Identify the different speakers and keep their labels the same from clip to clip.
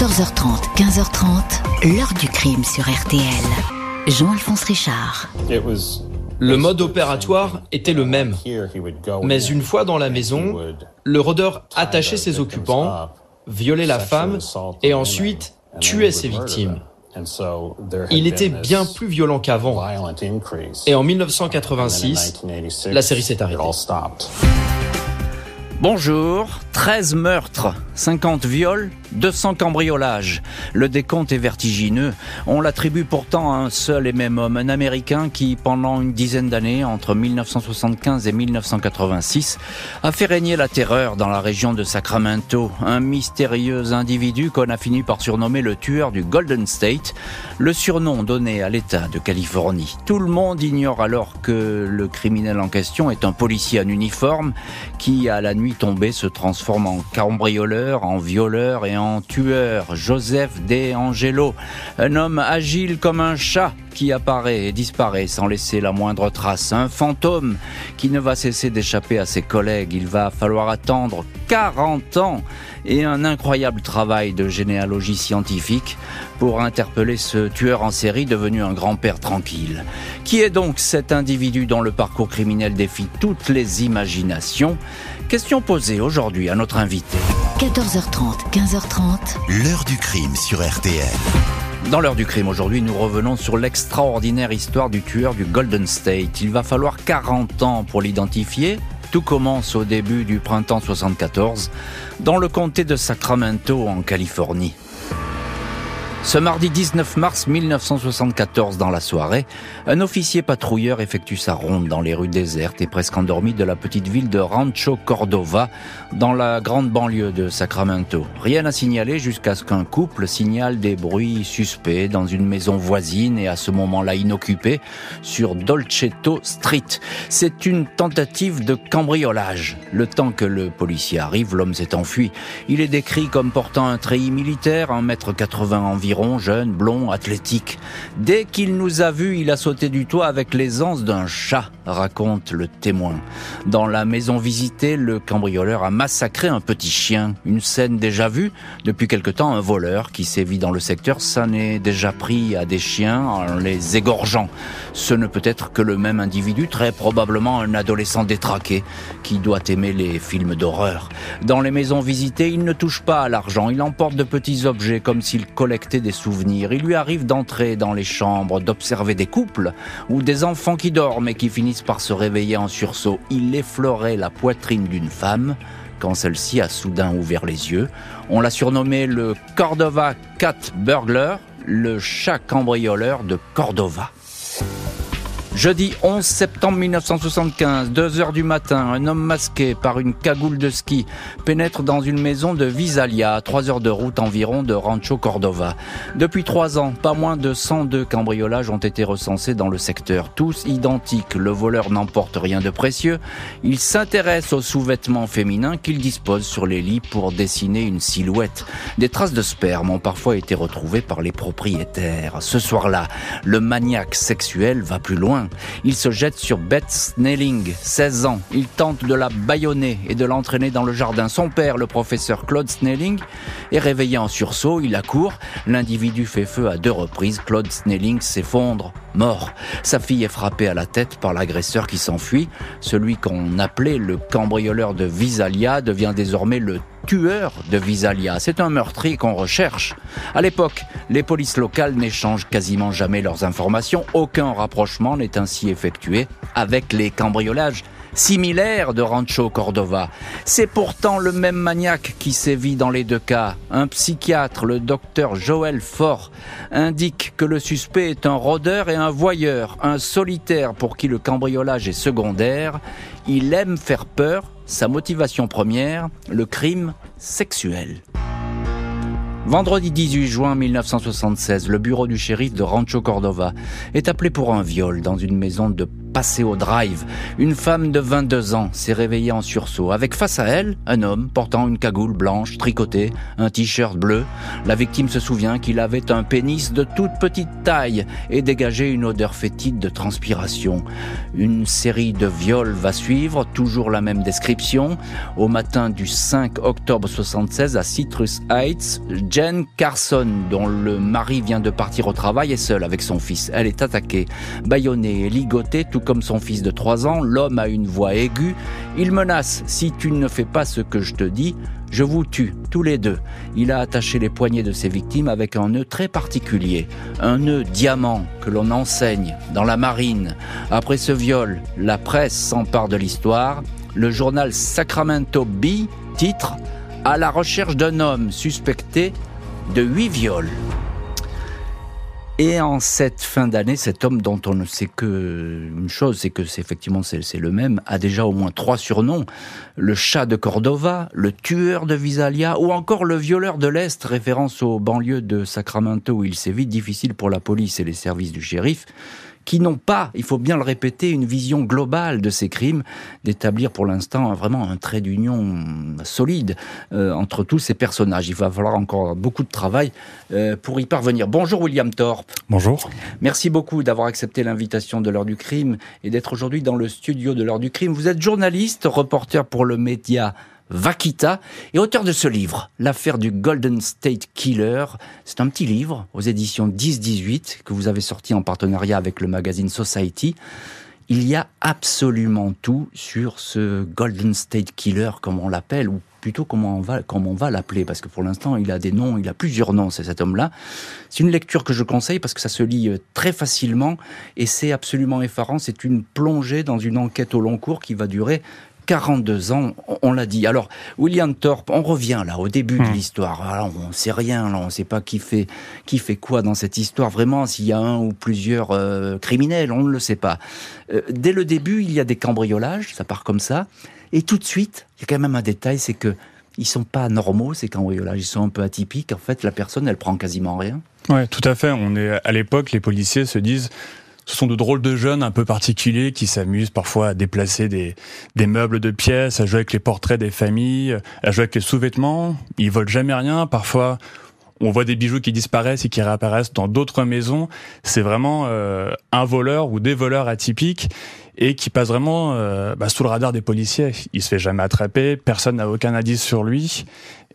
Speaker 1: 14h30, 15h30, l'heure du crime sur RTL. Jean-Alphonse Richard.
Speaker 2: Le mode opératoire était le même. Mais une fois dans la maison, le rôdeur attachait ses occupants, violait la femme et ensuite tuait ses victimes. Il était bien plus violent qu'avant. Et en 1986, la série s'est arrêtée.
Speaker 3: Bonjour, 13 meurtres, 50 viols, 200 cambriolages. Le décompte est vertigineux. On l'attribue pourtant à un seul et même homme, un Américain qui, pendant une dizaine d'années, entre 1975 et 1986, a fait régner la terreur dans la région de Sacramento. Un mystérieux individu qu'on a fini par surnommer le tueur du Golden State, le surnom donné à l'État de Californie. Tout le monde ignore alors que le criminel en question est un policier en uniforme qui, à la nuit tombée, se transforme en cambrioleur, en violeur et en tueur, Joseph De Angelo, un homme agile comme un chat qui apparaît et disparaît sans laisser la moindre trace, un fantôme qui ne va cesser d'échapper à ses collègues. Il va falloir attendre 40 ans et un incroyable travail de généalogie scientifique pour interpeller ce tueur en série devenu un grand-père tranquille. Qui est donc cet individu dont le parcours criminel défie toutes les imaginations? Question posée aujourd'hui à notre invité.
Speaker 1: 14h30, 15h30.
Speaker 4: L'heure du crime sur RTL.
Speaker 3: Dans l'heure du crime aujourd'hui, nous revenons sur l'extraordinaire histoire du tueur du Golden State. Il va falloir 40 ans pour l'identifier. Tout commence au début du printemps 74 dans le comté de Sacramento en Californie. Ce mardi 19 mars 1974, dans la soirée, un officier patrouilleur effectue sa ronde dans les rues désertes et presque endormies de la petite ville de Rancho Cordova, dans la grande banlieue de Sacramento. Rien à signaler jusqu'à ce qu'un couple signale des bruits suspects dans une maison voisine et à ce moment-là inoccupée sur Dolcetto Street. C'est une tentative de cambriolage. Le temps que le policier arrive, l'homme s'est enfui. Il est décrit comme portant un treillis militaire, 1 mètre 80 environ jeune, blond, athlétique. Dès qu'il nous a vus, il a sauté du toit avec l'aisance d'un chat, raconte le témoin. Dans la maison visitée, le cambrioleur a massacré un petit chien. Une scène déjà vue. Depuis quelque temps, un voleur qui sévit dans le secteur s'en est déjà pris à des chiens en les égorgeant. Ce ne peut être que le même individu, très probablement un adolescent détraqué, qui doit aimer les films d'horreur. Dans les maisons visitées, il ne touche pas à l'argent, il emporte de petits objets comme s'il collectait des souvenirs. Il lui arrive d'entrer dans les chambres, d'observer des couples ou des enfants qui dorment et qui finissent par se réveiller en sursaut. Il effleurait la poitrine d'une femme quand celle-ci a soudain ouvert les yeux. On l'a surnommé le Cordova Cat Burglar, le chat cambrioleur de Cordova. Jeudi 11 septembre 1975, 2 heures du matin, un homme masqué par une cagoule de ski pénètre dans une maison de Visalia, à 3 heures de route environ de Rancho Cordova. Depuis 3 ans, pas moins de 102 cambriolages ont été recensés dans le secteur, tous identiques. Le voleur n'emporte rien de précieux. Il s'intéresse aux sous-vêtements féminins qu'il dispose sur les lits pour dessiner une silhouette. Des traces de sperme ont parfois été retrouvées par les propriétaires. Ce soir-là, le maniaque sexuel va plus loin. Il se jette sur Beth Snelling, 16 ans. Il tente de la bâillonner et de l'entraîner dans le jardin. Son père, le professeur Claude Snelling, est réveillé en sursaut. Il accourt. L'individu fait feu à deux reprises. Claude Snelling s'effondre, mort. Sa fille est frappée à la tête par l'agresseur qui s'enfuit. Celui qu'on appelait le cambrioleur de Visalia devient désormais le tueur de Visalia. C'est un meurtrier qu'on recherche. À l'époque, les polices locales n'échangent quasiment jamais leurs informations. Aucun rapprochement n'est ainsi effectué avec les cambriolages similaires de Rancho Cordova. C'est pourtant le même maniaque qui sévit dans les deux cas. Un psychiatre, le docteur Joël Fort, indique que le suspect est un rôdeur et un voyeur, un solitaire pour qui le cambriolage est secondaire. Il aime faire peur, sa motivation première, le crime sexuel. Vendredi 18 juin 1976, le bureau du shérif de Rancho Cordova est appelé pour un viol dans une maison de passer au drive. Une femme de 22 ans s'est réveillée en sursaut, avec face à elle un homme portant une cagoule blanche tricotée, un t-shirt bleu. La victime se souvient qu'il avait un pénis de toute petite taille et dégageait une odeur fétide de transpiration. Une série de viols va suivre, toujours la même description. Au matin du 5 octobre 76 à Citrus Heights, Jen Carson, dont le mari vient de partir au travail, est seule avec son fils. Elle est attaquée, bâillonnée et ligotée, comme son fils de 3 ans. L'homme a une voix aiguë. Il menace, si tu ne fais pas ce que je te dis, je vous tue, tous les deux. Il a attaché les poignets de ses victimes avec un nœud très particulier, un nœud diamant que l'on enseigne dans la marine. Après ce viol, la presse s'empare de l'histoire. Le journal Sacramento Bee titre À la recherche d'un homme suspecté de huit viols. Et en cette fin d'année, cet homme dont on ne sait que une chose, c'est que c'est effectivement c'est le même, a déjà au moins trois surnoms. Le chat de Cordova, le tueur de Visalia ou encore le violeur de l'Est, référence aux banlieues de Sacramento où il s'est vite difficile pour la police et les services du shérif qui n'ont pas, il faut bien le répéter, une vision globale de ces crimes, d'établir pour l'instant vraiment un trait d'union solide euh, entre tous ces personnages. Il va falloir encore beaucoup de travail euh, pour y parvenir. Bonjour William Thorpe.
Speaker 4: Bonjour.
Speaker 3: Merci beaucoup d'avoir accepté l'invitation de l'heure du crime et d'être aujourd'hui dans le studio de l'heure du crime. Vous êtes journaliste, reporter pour le média Vakita et auteur de ce livre, L'affaire du Golden State Killer. C'est un petit livre aux éditions 10-18 que vous avez sorti en partenariat avec le magazine Society. Il y a absolument tout sur ce Golden State Killer, comme on l'appelle, ou plutôt comment on va, comment on va l'appeler, parce que pour l'instant, il a des noms, il a plusieurs noms, c'est cet homme-là. C'est une lecture que je conseille parce que ça se lit euh, très facilement et c'est absolument effarant. C'est une plongée dans une enquête au long cours qui va durer 42 ans, on l'a dit. Alors, William Thorpe, on revient là au début de hmm. l'histoire. Alors, on sait rien, là, on sait pas qui fait qui fait quoi dans cette histoire. Vraiment, s'il y a un ou plusieurs euh, criminels, on ne le sait pas. Euh, dès le début, il y a des cambriolages, ça part comme ça. Et tout de suite, il y a quand même un détail, c'est que ils sont pas normaux ces cambriolages, ils sont un peu atypiques. En fait, la personne, elle prend quasiment rien.
Speaker 4: Ouais, tout à fait. On est à l'époque, les policiers se disent ce sont de drôles de jeunes un peu particuliers qui s'amusent parfois à déplacer des, des meubles de pièces, à jouer avec les portraits des familles, à jouer avec les sous-vêtements. Ils volent jamais rien. Parfois, on voit des bijoux qui disparaissent et qui réapparaissent dans d'autres maisons. C'est vraiment euh, un voleur ou des voleurs atypiques et qui passe vraiment euh, bah, sous le radar des policiers. Il se fait jamais attraper, personne n'a aucun indice sur lui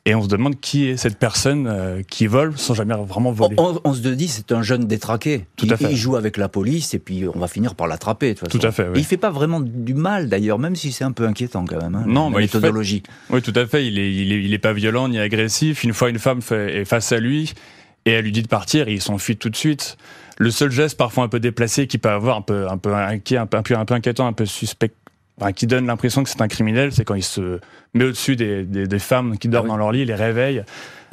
Speaker 4: et on se demande qui est cette personne euh, qui vole sans jamais vraiment voler.
Speaker 3: On, se dit c'est un jeune détraqué.
Speaker 4: Tout à fait.
Speaker 3: Il joue avec la police et puis on va finir par l'attraper.
Speaker 4: Tout à fait. Oui.
Speaker 3: Il fait pas vraiment du mal d'ailleurs, même si c'est un peu inquiétant quand même. Hein, non, la méthodologie.
Speaker 4: Oui, tout à fait. Il est, il est, il est pas violent ni agressif. Une fois une femme est face à lui et elle lui dit de partir, et il s'enfuit tout de suite. Le seul geste parfois un peu déplacé qui peut avoir un peu un peu inquiet, un peu, un peu inquiétant, un peu suspect qui donne l'impression que c'est un criminel, c'est quand il se met au-dessus des, des, des, femmes qui dorment ah dans leur lit, les réveille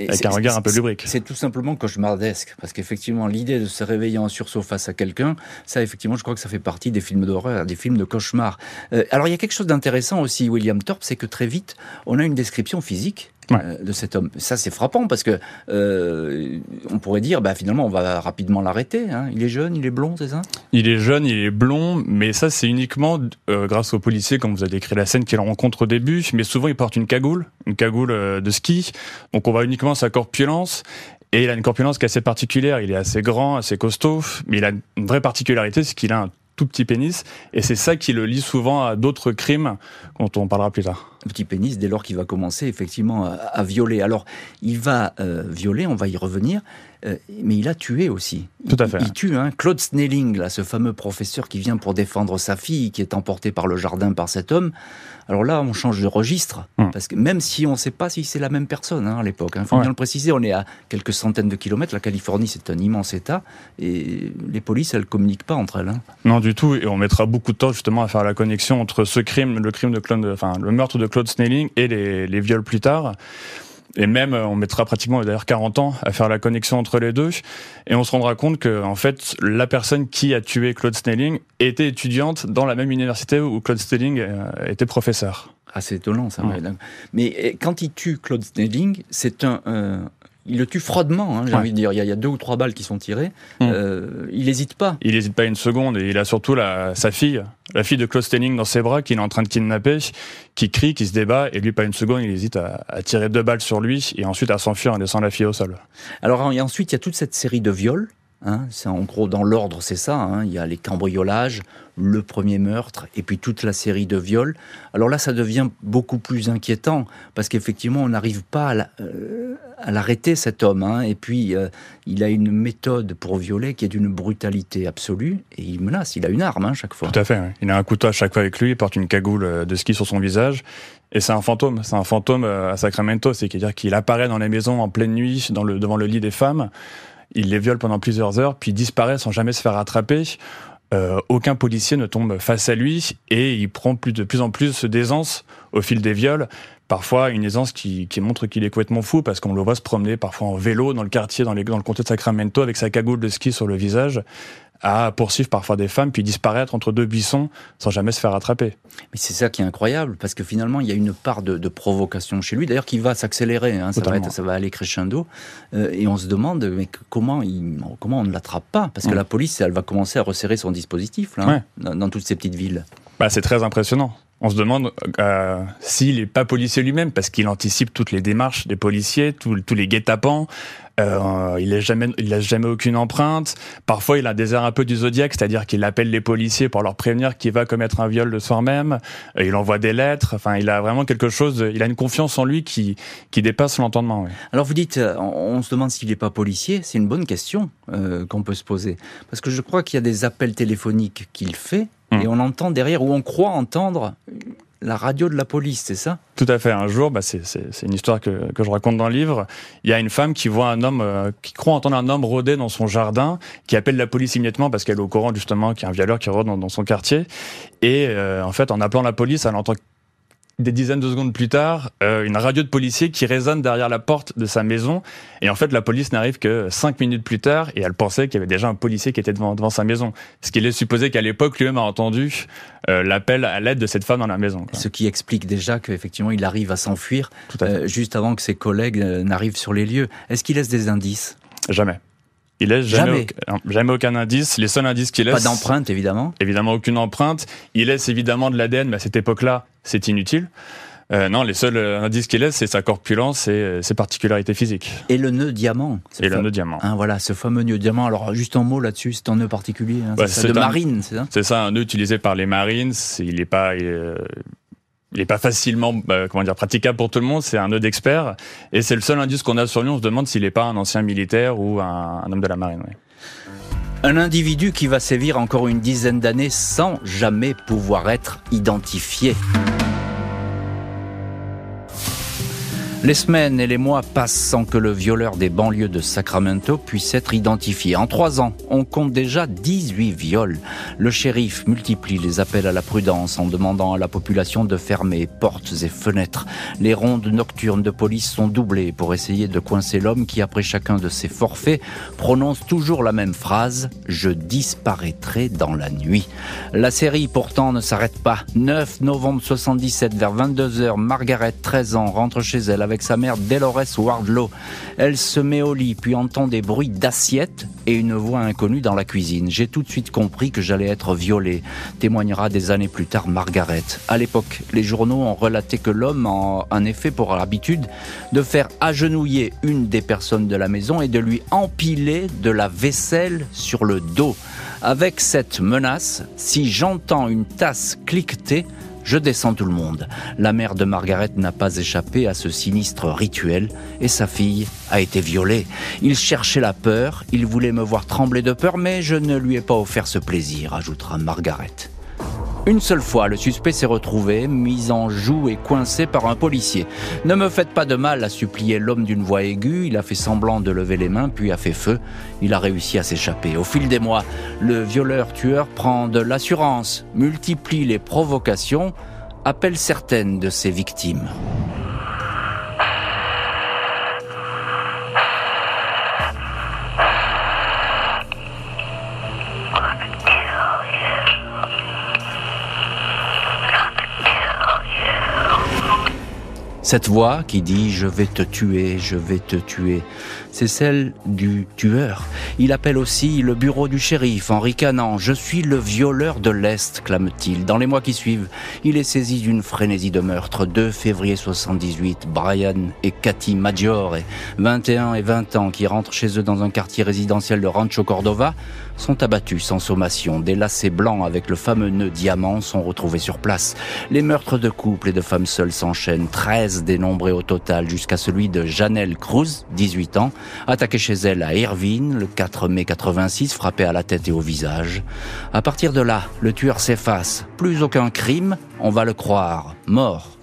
Speaker 4: avec un regard un peu lubrique.
Speaker 3: C'est tout simplement cauchemardesque, parce qu'effectivement, l'idée de se réveiller en sursaut face à quelqu'un, ça, effectivement, je crois que ça fait partie des films d'horreur, des films de cauchemar. Euh, alors, il y a quelque chose d'intéressant aussi, William Thorpe, c'est que très vite, on a une description physique euh, de cet homme. Ça, c'est frappant parce que euh, on pourrait dire, bah, finalement, on va rapidement l'arrêter. Hein. Il est jeune, il est blond, c'est ça?
Speaker 4: Il est jeune, il est blond, mais ça, c'est uniquement euh, grâce aux policiers, comme vous avez décrit la scène qu'il rencontre au début. Mais souvent, il porte une cagoule, une cagoule de ski. Donc, on voit uniquement sa corpulence. Et il a une corpulence qui est assez particulière. Il est assez grand, assez costaud, mais il a une vraie particularité, c'est qu'il a un tout petit pénis. Et c'est ça qui le lie souvent à d'autres crimes dont on parlera plus tard.
Speaker 3: Petit pénis, dès lors qu'il va commencer effectivement à, violer. Alors, il va euh, violer, on va y revenir, euh, mais il a tué aussi.
Speaker 4: Tout à fait.
Speaker 3: Il, tue hein, Claude Snelling, là, ce fameux professeur qui vient pour défendre sa fille, qui est emporté par le jardin par cet homme. Alors là, on change de registre, hum. parce que même si on ne sait pas si c'est la même personne hein, à l'époque, il hein, faut bien le préciser, on est à quelques centaines de kilomètres. La Californie, c'est un immense État, et les polices, elles communiquent pas entre elles. Hein.
Speaker 4: Non, du tout, et on mettra beaucoup de temps justement à faire la connexion entre ce crime, le crime de Claude, enfin le meurtre de Claude Snelling et les, les viols plus tard. Et même, on mettra pratiquement d'ailleurs 40 ans à faire la connexion entre les deux. Et on se rendra compte que, en fait, la personne qui a tué Claude Snelling était étudiante dans la même université où Claude Snelling euh, était professeur.
Speaker 3: Ah, c'est étonnant ça. Mais euh, quand il tue Claude Snelling, c'est un, il le tue froidement, hein, j'ai envie de dire. Il y, a, deux ou trois balles qui sont tirées. Mm. Euh, il n'hésite pas.
Speaker 4: Il n'hésite pas une seconde et il a surtout la, sa fille, la fille de Klaus Stenning dans ses bras qu'il est en train de kidnapper, qui crie, qui se débat et lui pas une seconde, il hésite à, tirer deux balles sur lui et ensuite à s'enfuir en laissant la fille au sol.
Speaker 3: Alors et ensuite il y a toute cette série de viols Hein, c'est en gros dans l'ordre, c'est ça. Hein. il y a les cambriolages, le premier meurtre, et puis toute la série de viols. Alors là, ça devient beaucoup plus inquiétant parce qu'effectivement, on n'arrive pas à euh, l'arrêter cet homme. Hein. et puis, euh, il a une méthode pour violer qui est d'une brutalité absolue. Et il menace. Il a une arme chaque fois.
Speaker 4: Tout à fait. Il a un couteau à chaque fois avec lui. Il porte une cagoule euh, de ski sur son visage. Et c'est un fantôme. C'est un fantôme à Sacramento. C'est-à-dire qu'il apparaît dans les maisons en pleine nuit, devant le lit des femmes il les viole pendant plusieurs heures, puis disparaît sans jamais se faire rattraper. Euh, aucun policier ne tombe face à lui et il prend de plus en plus d'aisance au fil des viols. Parfois une aisance qui, montre qu'il est complètement fou parce qu'on le voit se promener parfois en vélo dans le quartier, dans, les, dans le comté de Sacramento avec sa cagoule de ski sur le visage à poursuivre parfois des femmes puis disparaître entre deux buissons sans jamais se faire attraper.
Speaker 3: Mais c'est ça qui est incroyable parce que finalement il y a une part de, provocation chez lui, d'ailleurs qui va s'accélérer, hein, ça, va ça va aller crescendo, euh, et on se demande mais comment, il, comment on ne l'attrape pas? Parce que la police elle va commencer à resserrer son dispositif là, dans, toutes ces petites villes.
Speaker 4: Bah, c'est très impressionnant on se demande euh, s'il n'est pas policier lui-même, parce qu'il anticipe toutes les démarches des policiers, tous les guet-apens. Euh, il laisse jamais, laisse jamais aucune empreinte. Parfois, il a des airs un peu du zodiaque, c'est-à-dire qu'il appelle les policiers pour leur prévenir qu'il va commettre un viol le soir même. Euh, il envoie des lettres. Enfin, il a vraiment quelque chose. Il a une confiance en lui qui dépasse l'entendement.
Speaker 3: Alors, vous dites, on, se demande s'il n'est pas policier. C'est une bonne question qu'on peut se poser, parce que je crois qu'il y a des appels téléphoniques qu'il fait Hmm. Et on entend derrière, ou on croit entendre la radio de la police, c'est ça?
Speaker 4: Tout à fait. Un jour, bah c'est une histoire que, que, je raconte dans le livre. Il y a une femme qui voit un homme, euh, qui croit entendre un homme rôder dans son jardin, qui appelle la police immédiatement parce qu'elle est au courant justement qu'il y a un violeur qui rôde dans, son quartier. Et euh, en fait, en appelant la police, elle entend des dizaines de secondes plus tard, euh, une radio de policier qui résonne derrière la porte de sa maison. Et en fait, la police n'arrive que cinq minutes plus tard et elle pensait qu'il y avait déjà un policier qui était devant, devant sa maison. Ce qui laisse supposer qu'à l'époque, lui-même a entendu euh, l'appel à l'aide de cette femme dans la maison.
Speaker 3: Ce qui explique déjà qu'effectivement, il arrive à s'enfuir euh, juste avant que ses collègues n'arrivent sur les lieux. Est-ce qu'il laisse des indices?
Speaker 4: Jamais. Il laisse jamais, jamais. Aucun, indice. Les seuls indices qu'il laisse.
Speaker 3: Pas d'empreinte, évidemment.
Speaker 4: Évidemment, aucune empreinte. Il laisse évidemment de l'ADN, mais à cette époque-là, c'est inutile. Euh, non, les seuls euh, indices qu'il laisse, c'est sa corpulence et euh, ses particularités physiques.
Speaker 3: Et le nœud diamant.
Speaker 4: Et le nœud diamant.
Speaker 3: Hein, voilà, ce fameux nœud diamant. Alors, juste un mot là-dessus, c'est un nœud particulier. Hein, c'est de marine, c'est ça?
Speaker 4: C'est ça, un nœud utilisé par les marines. Il n'est pas. Il n'est pas facilement comment dire praticable pour tout le monde, c'est un nœud d'expert et c'est le seul indice qu'on a sur lui, on se demande s'il n'est pas un ancien militaire ou un, homme de la marine.
Speaker 3: Un individu qui va sévir encore une dizaine d'années sans jamais pouvoir être identifié. Les semaines et les mois passent sans que le violeur des banlieues de Sacramento puisse être identifié. En trois ans, on compte déjà 18 viols. Le shérif multiplie les appels à la prudence en demandant à la population de fermer portes et fenêtres. Les rondes nocturnes de police sont doublées pour essayer de coincer l'homme qui, après chacun de ses forfaits, prononce toujours la même phrase « Je disparaîtrai dans la nuit ». La série, pourtant, ne s'arrête pas. 9 novembre 77, vers 22h, Margaret, 13 ans, rentre chez elle avec sa mère Delores Wardlow. Elle se met au lit, puis entend des bruits d'assiettes et une voix inconnue dans la cuisine. J'ai tout de suite compris que j'allais être violée, témoignera des années plus tard Margaret. À l'époque, les journaux ont relaté que l'homme a en effet pour l'habitude de faire agenouiller une des personnes de la maison et de lui empiler de la vaisselle sur le dos. Avec cette menace, si j'entends une tasse cliqueter, je descends tout le monde. La mère de Margaret n'a pas échappé à ce sinistre rituel et sa fille a été violée. Il cherchait la peur, il voulait me voir trembler de peur, mais je ne lui ai pas offert ce plaisir, ajoutera Margaret. Une seule fois, le suspect s'est retrouvé, mis en joue et coincé par un policier. Ne me faites pas de mal, a supplié l'homme d'une voix aiguë. Il a fait semblant de lever les mains, puis a fait feu. Il a réussi à s'échapper. Au fil des mois, le violeur-tueur prend de l'assurance, multiplie les provocations, appelle certaines de ses victimes. Cette voix qui dit ⁇ Je vais te tuer, je vais te tuer ⁇ c'est celle du tueur. Il appelle aussi le bureau du shérif en ricanant ⁇ Je suis le violeur de l'Est ⁇ clame-t-il. Dans les mois qui suivent, il est saisi d'une frénésie de meurtre. 2 février 78, Brian et Cathy Maggiore, 21 et 20 ans, qui rentrent chez eux dans un quartier résidentiel de Rancho Cordova, sont abattus sans sommation. Des lacets blancs avec le fameux nœud diamant sont retrouvés sur place. Les meurtres de couples et de femmes seules s'enchaînent. 13 dénombrés au total jusqu'à celui de Janelle Cruz, 18 ans, attaquée chez elle à Irvine le 4 mai 86, frappée à la tête et au visage. À partir de là, le tueur s'efface. Plus aucun crime, on va le croire, mort.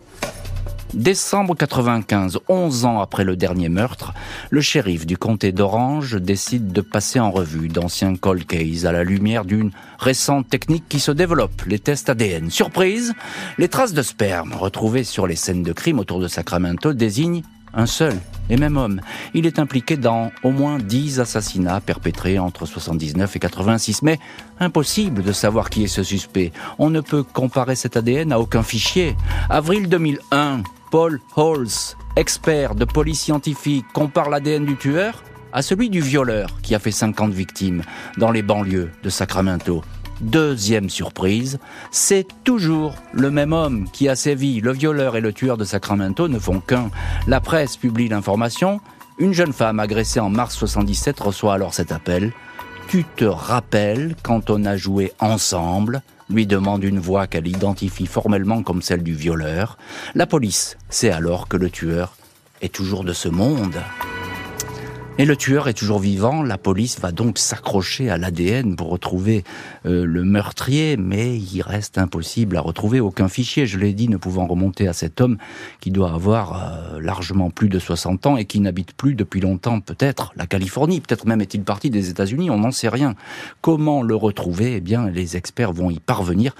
Speaker 3: Décembre 95, 11 ans après le dernier meurtre, le shérif du comté d'Orange décide de passer en revue d'anciens cold cases à la lumière d'une récente technique qui se développe, les tests ADN. Surprise, les traces de sperme retrouvées sur les scènes de crime autour de Sacramento désignent un seul et même homme. Il est impliqué dans au moins 10 assassinats perpétrés entre 79 et 86. Mais impossible de savoir qui est ce suspect. On ne peut comparer cet ADN à aucun fichier. Avril 2001, Paul Halls, expert de police scientifique, compare l'ADN du tueur à celui du violeur qui a fait 50 victimes dans les banlieues de Sacramento. Deuxième surprise, c'est toujours le même homme qui a sévi. Le violeur et le tueur de Sacramento ne font qu'un. La presse publie l'information. Une jeune femme agressée en mars 77 reçoit alors cet appel. Tu te rappelles quand on a joué ensemble lui demande une voix qu'elle identifie formellement comme celle du violeur. La police sait alors que le tueur est toujours de ce monde. Et le tueur est toujours vivant. La police va donc s'accrocher à l'ADN pour retrouver euh, le meurtrier, mais il reste impossible à retrouver aucun fichier. Je l'ai dit, ne pouvant remonter à cet homme qui doit avoir euh, largement plus de 60 ans et qui n'habite plus depuis longtemps, peut-être la Californie. Peut-être même est-il parti des États-Unis. On n'en sait rien. Comment le retrouver? Eh bien, les experts vont y parvenir,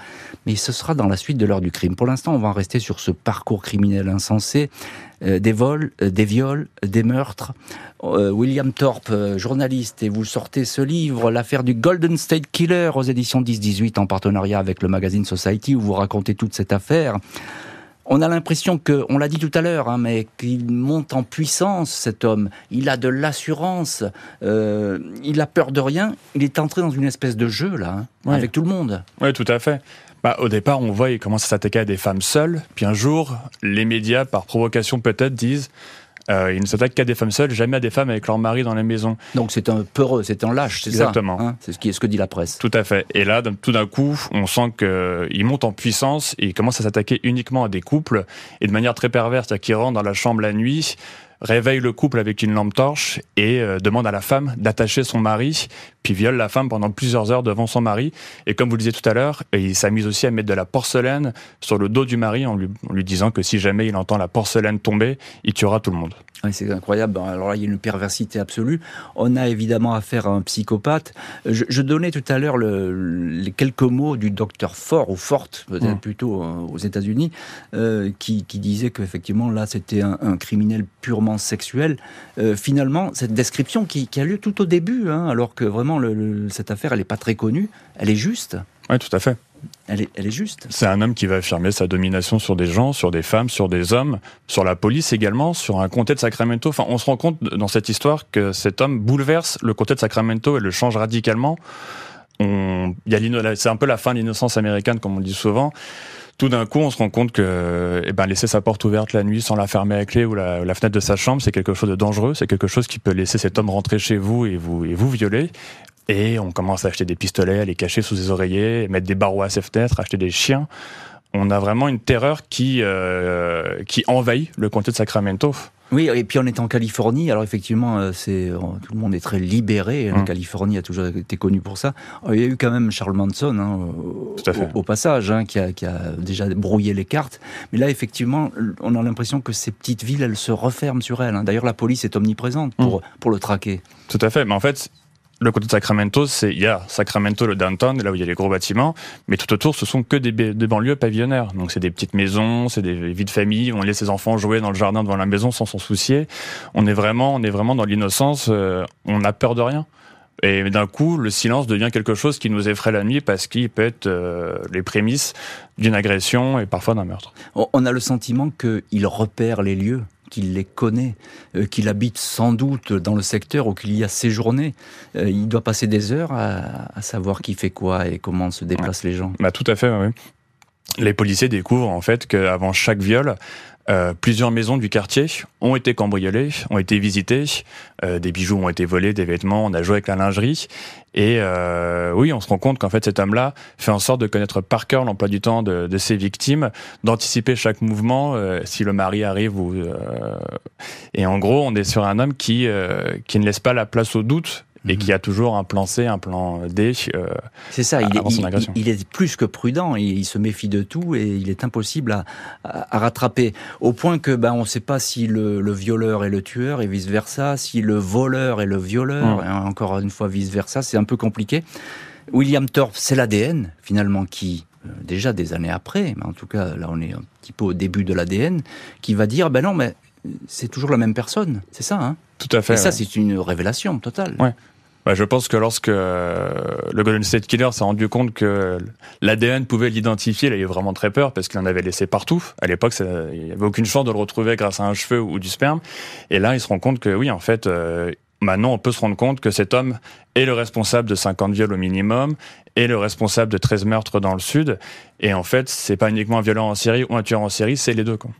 Speaker 3: mais ce sera dans la suite de l'heure du crime. Pour l'instant, on va en rester sur ce parcours criminel insensé euh, des vols, des viols, des meurtres. William Thorpe, journaliste, et vous sortez ce livre, l'affaire du Golden State Killer aux éditions 10-18 en partenariat avec le magazine Society où vous racontez toute cette affaire. On a l'impression que, on l'a dit tout à l'heure, hein, mais qu'il monte en puissance cet homme. Il a de l'assurance, il a peur de rien. Il est entré dans une espèce de jeu là, hein, avec tout le monde.
Speaker 4: Oui, tout à fait. Bah, au départ, on voit, il commence à s'attaquer à des femmes seules. Puis un jour, les médias, par provocation peut-être, disent euh, il ne s'attaque qu'à des femmes seules, jamais à des femmes avec leur mari dans la maison.
Speaker 3: Donc c'est un peureux, c'est un lâche, c'est ça
Speaker 4: Exactement.
Speaker 3: Hein c'est ce, qui, ce que dit la presse.
Speaker 4: Tout à fait. Et là, tout d'un coup, on sent qu'il monte en puissance et il commence à s'attaquer uniquement à des couples et de manière très perverse, c'est-à-dire qu'il rentre dans la chambre la nuit, réveille le couple avec une lampe torche et euh, demande à la femme d'attacher son mari, puis viole la femme pendant plusieurs heures devant son mari. Et comme vous le disiez tout à l'heure, il s'amuse aussi à mettre de la porcelaine sur le dos du mari lui, en lui disant que si jamais il entend la porcelaine tomber, il tuera tout le monde.
Speaker 3: Oui, c'est incroyable. Alors là, il y a une perversité absolue. On a évidemment affaire à un psychopathe. Je, je donnais tout à l'heure le, les quelques mots du docteur Fort, ou Forte, peut-être mmh. plutôt euh, aux États-Unis, euh, qui, qui, disait qu'effectivement, là, c'était un, un, criminel purement sexuel. Euh, finalement, cette description qui, qui, a lieu tout au début, hein, alors que vraiment, le, le, cette affaire, elle n'est pas très connue, elle est juste.
Speaker 4: Oui, tout à fait.
Speaker 3: Elle est, elle est, juste.
Speaker 4: C'est un homme qui va affirmer sa domination sur des gens, sur des femmes, sur des hommes, sur la police également, sur un comté de Sacramento. Enfin, on se rend compte dans cette histoire que cet homme bouleverse le comté de Sacramento et le change radicalement. On, c'est un peu la fin de l'innocence américaine, comme on dit souvent. Tout d'un coup, on se rend compte que eh ben, laisser sa porte ouverte la nuit sans la fermer à clé ou la, la fenêtre de sa chambre, c'est quelque chose de dangereux. C'est quelque chose qui peut laisser cet homme rentrer chez vous et vous, et vous violer. Et on commence à acheter des pistolets, à les cacher sous des oreillers, mettre des barreaux à ses fenêtres, acheter des chiens. On a vraiment une terreur qui, euh, qui envahit le comté de Sacramento.
Speaker 3: Oui, et puis on est en Californie, alors effectivement, euh, c'est tout le monde est très libéré. La mmh. Californie a toujours été connue pour ça. Il y a eu quand même Charles Manson hein, au, au, passage, hein, qui, a, qui, a, déjà brouillé les cartes. Mais là, effectivement, on a l'impression que ces petites villes, elles se referment sur elles. Hein. D'ailleurs, la police est omniprésente pour, mmh. pour le traquer.
Speaker 4: Tout à fait. Mais en fait, le côté de Sacramento, c'est il y a Sacramento, le downtown, là où il y a les gros bâtiments, mais tout autour, ce sont que des, banlieues pavillonnaires. Donc c'est des petites maisons, c'est des vies de famille. On laisse ses enfants jouer dans le jardin devant la maison sans s'en soucier. On est vraiment, on est vraiment dans l'innocence. Euh, on n'a peur de rien. Et d'un coup, le silence devient quelque chose qui nous effraie la nuit parce qu'il peut être euh, les prémices d'une agression et parfois d'un meurtre.
Speaker 3: On a le sentiment qu'il repère les lieux qu'il les connaît, euh, qu'il habite sans doute dans le secteur ou qu'il y a séjourné. Euh, il doit passer des heures à, savoir qui fait quoi et comment se déplacent les gens.
Speaker 4: Bah, tout à fait, oui. Les policiers découvrent en fait qu'avant chaque viol, euh, plusieurs maisons du quartier ont été cambriolées, ont été visitées, euh, des bijoux ont été volés, des vêtements, on a joué avec la lingerie. Et euh, oui, on se rend compte qu'en fait cet homme-là fait en sorte de connaître par cœur l'emploi du temps de, de, ses victimes, d'anticiper chaque mouvement si le mari arrive ou et en gros on est sur un homme qui qui ne laisse pas la place au doute et qui a toujours un plan C, un plan D. Euh,
Speaker 3: c'est ça, il est, il, est, plus que prudent, il, se méfie de tout et il est impossible à, à, rattraper. Au point que ben, on ne sait pas si le, le, violeur est le tueur et vice-versa, si le voleur est le violeur, et encore une fois vice-versa, c'est un peu compliqué. William Thorpe, c'est l'ADN finalement qui, euh, déjà des années après, mais en tout cas là on est un petit peu au début de l'ADN, qui va dire, ben non mais c'est toujours la même personne, c'est ça hein?
Speaker 4: Tout à fait.
Speaker 3: Et ça c'est une révélation totale.
Speaker 4: Ouais. Bah, je pense que lorsque euh, le Golden State Killer s'est rendu compte que l'ADN pouvait l'identifier, il a eu vraiment très peur parce qu'il en avait laissé partout. À l'époque, il n'y avait aucune chance de le retrouver grâce à un cheveu ou du sperme. Et là, il se rend compte que oui, en fait, euh, maintenant, on peut se rendre compte que cet homme est le responsable de 50 viols au minimum, est le responsable de 13 meurtres dans le sud. Et en fait, c'est pas uniquement un violent en série ou un tueur en série, c'est les deux. Quoi.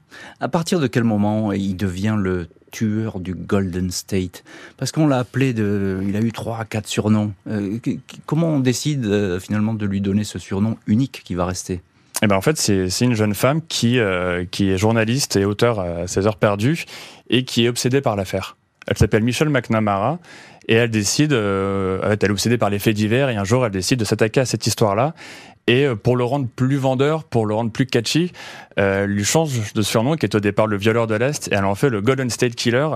Speaker 3: À partir de quel moment il devient le tueur du Golden State? Parce qu'on l'a appelé, de, il a eu trois à quatre surnoms. Euh, comment on décide euh, finalement de lui donner ce surnom unique qui va rester?
Speaker 4: Eh ben en fait, c'est une jeune femme qui, euh, qui est journaliste et auteur à 16 heures perdues et qui est obsédée par l'affaire. Elle s'appelle Michelle McNamara et elle décide, elle est obsédée par les faits divers et un jour elle décide de s'attaquer à cette histoire-là et euh, pour le rendre plus vendeur, pour le rendre plus catchy, euh, lui change de surnom qui est au départ le violeur de l'Est et elle en fait le Golden State Killer.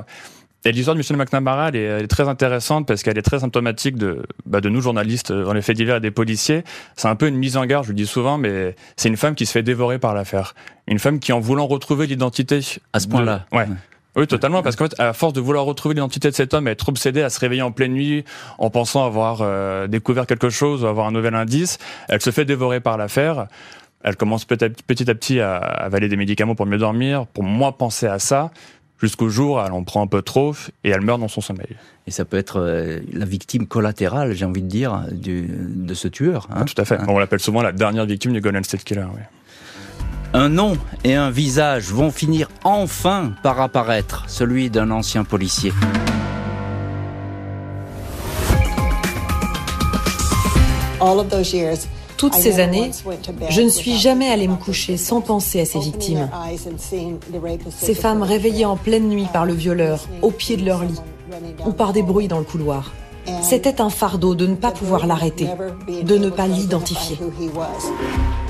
Speaker 4: Et l'histoire de Michel McNamara, elle est, très intéressante parce qu'elle est très symptomatique de, bah, de nous journalistes dans les faits divers et des policiers. C'est un peu une mise en garde, je le dis souvent, mais c'est une femme qui se fait dévorer par l'affaire. Une femme qui, en voulant retrouver l'identité...
Speaker 3: À ce point-là
Speaker 4: ouais. Oui, totalement, parce qu'en fait, à force de vouloir retrouver l'identité de cet homme, être obsédée à se réveiller en pleine nuit en pensant avoir euh, découvert quelque chose ou avoir un nouvel indice, elle se fait dévorer par l'affaire. Elle commence petit à petit à avaler des médicaments pour mieux dormir, pour moins penser à ça, jusqu'au jour où elle en prend un peu trop et elle meurt dans son sommeil.
Speaker 3: Et ça peut être euh, la victime collatérale, j'ai envie de dire, du, de ce tueur.
Speaker 4: Hein. tout à fait. Hein. On l'appelle souvent la dernière victime du Golden State Killer. Oui.
Speaker 3: Un nom et un visage vont finir enfin par apparaître, celui d'un ancien policier.
Speaker 5: Toutes ces années, je ne suis jamais allée me coucher sans penser à ces victimes. Ces femmes réveillées en pleine nuit par le violeur, au pied de leur lit, ou par des bruits dans le couloir. C'était un fardeau de ne pas pouvoir l'arrêter, de ne pas l'identifier.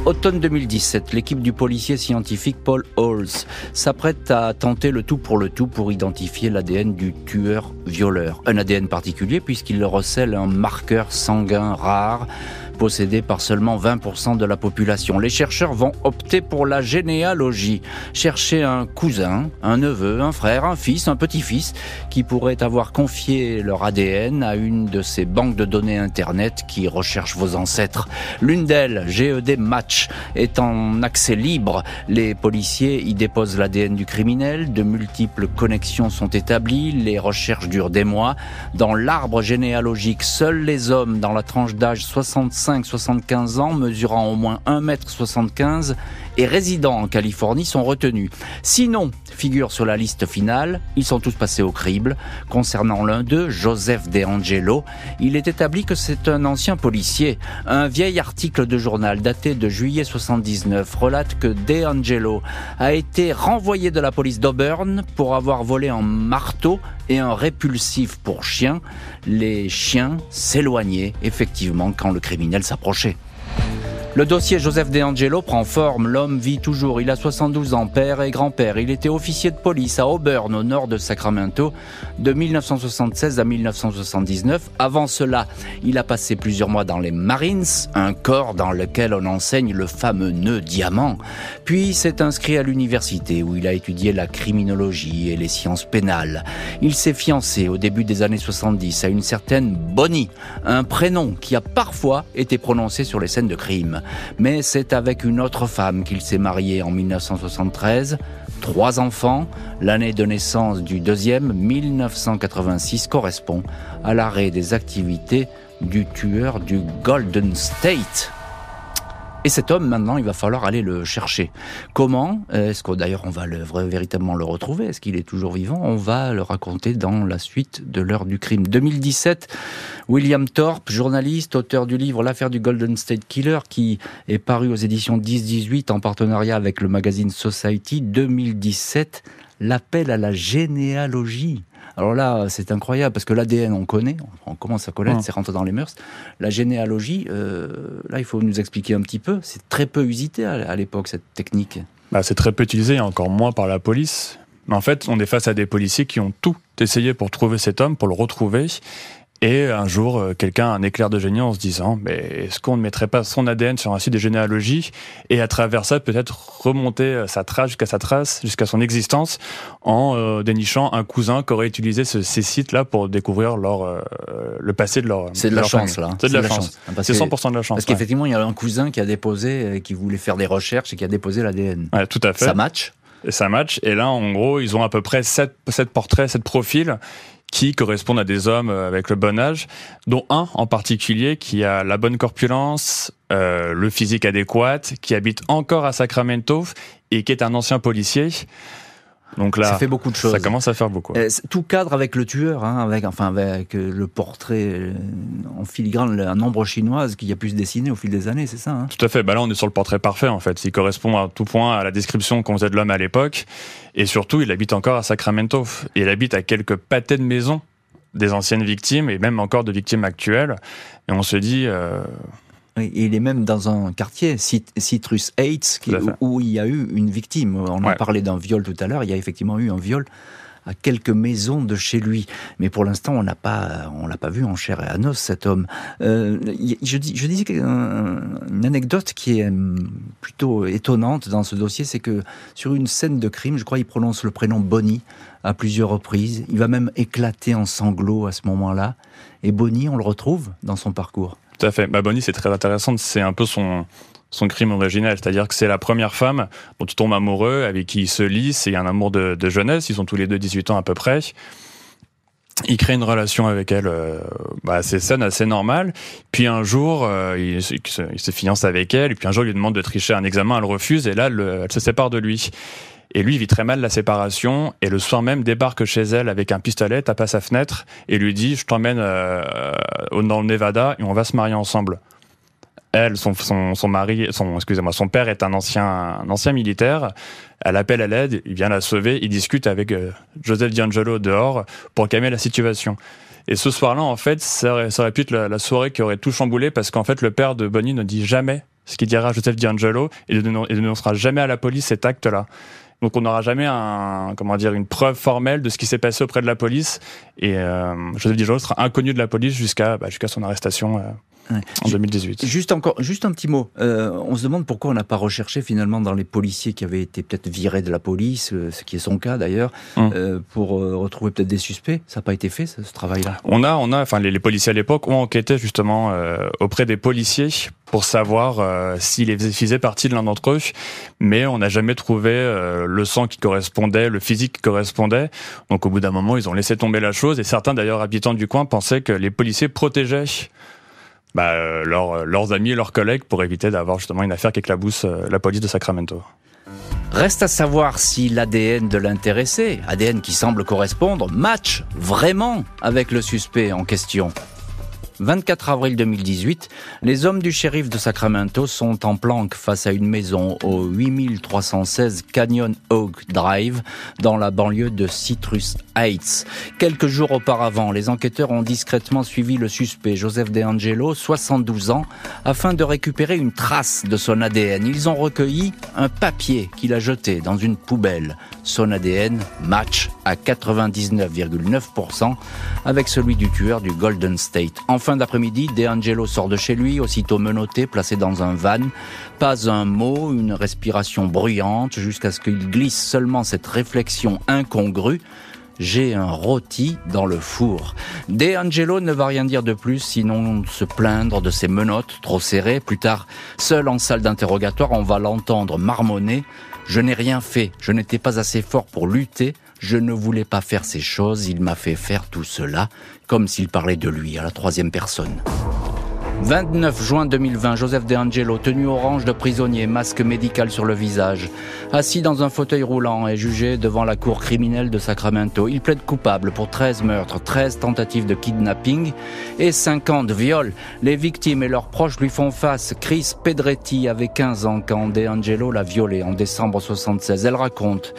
Speaker 3: Automne 2017, l'équipe du policier scientifique Paul Halls s'apprête à tenter le tout pour le tout pour identifier l'ADN du tueur-violeur. Un ADN particulier puisqu'il recèle un marqueur sanguin rare possédé par seulement 20% de la population. Les chercheurs vont opter pour la généalogie, chercher un cousin, un neveu, un frère, un fils, un petit-fils qui pourrait avoir confié leur ADN à une de ces banques de données Internet qui recherchent vos ancêtres. L'une d'elles, GED Match, est en accès libre. Les policiers y déposent l'ADN du criminel, de multiples connexions sont établies, les recherches durent des mois. Dans l'arbre généalogique, seuls les hommes dans la tranche d'âge 65 75 ans, mesurant au moins 1m75 et résidant en Californie sont retenus. Sinon, figurent sur la liste finale, ils sont tous passés au crible. Concernant l'un d'eux, Joseph De Angelo, il est établi que c'est un ancien policier. Un vieil article de journal daté de juillet 79 relate que De Angelo a été renvoyé de la police d'Auburn pour avoir volé un marteau et un répulsif pour chien. Les chiens s'éloignaient effectivement quand le criminel s'approchait. Le dossier Joseph De Angelo prend forme. L'homme vit toujours. Il a 72 ans, père et grand-père. Il était officier de police à Auburn, au nord de Sacramento, de 1976 à 1979. Avant cela, il a passé plusieurs mois dans les Marines, un corps dans lequel on enseigne le fameux nœud diamant. Puis s'est inscrit à l'université où il a étudié la criminologie et les sciences pénales. Il s'est fiancé au début des années 70 à une certaine Bonnie, un prénom qui a parfois été prononcé sur les scènes de crime mais c'est avec une autre femme qu'il s'est marié en 1973. Trois enfants, l'année de naissance du deuxième, 1986, correspond à l'arrêt des activités du tueur du Golden State. Et cet homme, maintenant, il va falloir aller le chercher. Comment Est-ce que d'ailleurs on va le, véritablement le retrouver? Est-ce qu'il est toujours vivant? On va le raconter dans la suite de l'heure du crime. 2017, William Thorpe, journaliste, auteur du livre L'affaire du Golden State Killer, qui est paru aux éditions 10-18 en partenariat avec le magazine Society. 2017, l'appel à la généalogie. Alors là, c'est incroyable parce que l'ADN, on connaît, on commence à connaître, c'est rentré dans les mœurs. La généalogie, euh, là, il faut nous expliquer un petit peu. C'est très peu usité à, l'époque, cette technique.
Speaker 4: Bah, c'est très peu utilisé, encore moins par la police. Mais en fait, on est face à des policiers qui ont tout essayé pour trouver cet homme, pour le retrouver. Et un jour, euh, quelqu'un a un éclair de génie en se disant, mais est-ce qu'on ne mettrait pas son ADN sur un site de généalogie et à travers ça peut-être remonter euh, sa trace jusqu'à sa trace, jusqu'à son existence, en euh, dénichant un cousin qui aurait utilisé ces sites-là pour découvrir leur le passé de leur.
Speaker 3: C'est de, la chance là.
Speaker 4: C'est de, la chance. C'est 100% de la chance.
Speaker 3: Parce qu'effectivement, il y a un cousin qui a déposé, qui voulait faire des recherches et qui a déposé l'ADN.
Speaker 4: Ouais, tout à fait.
Speaker 3: Ça match.
Speaker 4: Et ça match. Et là, en gros, ils ont à peu près 7, 7 portraits, 7 profils qui correspondent à des hommes euh, avec le bon âge, dont un en particulier qui a la bonne corpulence, euh, le physique adéquat, qui habite encore à Sacramento et qui est un ancien policier. Donc là,
Speaker 3: ça fait beaucoup de choses.
Speaker 4: Ça commence à faire beaucoup. Euh,
Speaker 3: tout cadre avec le tueur, hein, avec enfin avec euh, le portrait euh, en filigrane, un nombre chinoise qui a pu se dessiner au fil des années, c'est ça hein?
Speaker 4: Tout à fait. Bah là, on est sur le portrait parfait en fait. Il correspond à tout point à la description qu'on faisait de l'homme à l'époque, et surtout, il habite encore à Sacramento. Et il habite à quelques pâtés de maison des anciennes victimes et même encore de victimes actuelles. Et on se dit.
Speaker 3: Il est même dans un quartier, Citrus Heights, où, il y a eu une victime. On a parlé d'un viol tout à l'heure. Il y a effectivement eu un viol à quelques maisons de chez lui. Mais pour l'instant, on n'a pas, on l'a pas vu en chair et à os cet homme. Euh, je, dis, je disais une anecdote qui est hum, plutôt étonnante dans ce dossier, c'est que sur une scène de crime, je crois, il prononce le prénom Bonnie à plusieurs reprises. Il va même éclater en sanglots à ce moment-là. Et Bonnie, on le retrouve dans son parcours.
Speaker 4: Tout à fait. Bah, Bonnie, c'est très intéressant. C'est un peu son, son crime originel. C'est-à-dire que c'est la première femme dont il tombe amoureux, avec qui il se lit. C'est un amour de, jeunesse. Ils ont tous les deux 18 ans à peu près. Il crée une relation avec elle euh, bah, assez saine, assez normale. Puis un jour, euh, il, se, il, se, fiance avec elle. Et puis un jour, il lui demande de tricher un examen. Elle refuse. Et là, elle se sépare de lui. Et lui, vit très mal la séparation. Et le soir même, débarque chez elle avec un pistolet, tape à sa fenêtre et lui dit Je t'emmène euh, dans le Nevada et on va se marier ensemble. Elle, son, son, son mari, son, excusez-moi, son père est un ancien, un ancien militaire. Elle appelle à l'aide, il vient la sauver, il discute avec euh, Joseph D'Angelo dehors pour calmer la situation. Et ce soir-là, en fait, ça aurait, ça aurait pu être la, soirée qui aurait tout chamboulé parce qu'en fait, le père de Bonnie ne dit jamais ce qu'il dira à Joseph D'Angelo et ne dénoncera jamais à la police cet acte-là. Donc on n'aura jamais comment dire, une preuve formelle de ce qui s'est passé auprès de la police. Et euh, Joseph Dijon sera inconnu de la police jusqu'à bah, jusqu'à son arrestation. Euh, en 2018.
Speaker 3: Juste encore, juste un petit mot. Euh, on se demande pourquoi on n'a pas recherché finalement dans les policiers qui avaient été peut-être virés de la police, euh, ce qui est son cas d'ailleurs, hum. euh, pour euh, retrouver peut-être des suspects. Ça n'a pas été fait ce, ce travail-là.
Speaker 4: On a, on a, enfin les, les policiers à l'époque ont enquêté justement euh, auprès des policiers pour savoir s'ils faisaient partie de l'un d'entre eux, mais on n'a jamais trouvé le sang qui correspondait, le physique qui correspondait. Donc au bout d'un moment, ils ont laissé tomber la chose et certains d'ailleurs habitants du coin pensaient que les policiers protégeaient bah, euh, leurs, leurs amis et leurs collègues pour éviter d'avoir justement une affaire qui éclabousse euh, la police de Sacramento.
Speaker 3: Reste à savoir si l'ADN de l'intéressé, ADN qui semble correspondre, match vraiment avec le suspect en question. 24 avril 2018, les hommes du shérif de Sacramento sont en planque face à une maison au 8316 Canyon Oak Drive dans la banlieue de Citrus Heights. Quelques jours auparavant, les enquêteurs ont discrètement suivi le suspect Joseph DeAngelo, 72 ans, afin de récupérer une trace de son ADN. Ils ont recueilli un papier qu'il a jeté dans une poubelle. Son ADN match à 99,9% avec celui du tueur du Golden State fin d'après-midi, De Angelo sort de chez lui, aussitôt menotté, placé dans un van. Pas un mot, une respiration bruyante, jusqu'à ce qu'il glisse seulement cette réflexion incongrue. J'ai un rôti dans le four. De Angelo ne va rien dire de plus, sinon se plaindre de ses menottes trop serrées. Plus tard, seul en salle d'interrogatoire, on va l'entendre marmonner. Je n'ai rien fait, je n'étais pas assez fort pour lutter, je ne voulais pas faire ces choses, il m'a fait faire tout cela, comme s'il parlait de lui à la troisième personne. 29 juin 2020, Joseph De Angelo, tenue orange de prisonnier, masque médical sur le visage, assis dans un fauteuil roulant et jugé devant la cour criminelle de Sacramento. Il plaide coupable pour 13 meurtres, 13 tentatives de kidnapping et 50 viols. Les victimes et leurs proches lui font face. Chris Pedretti avait 15 ans quand De Angelo l'a violée en décembre 76. Elle raconte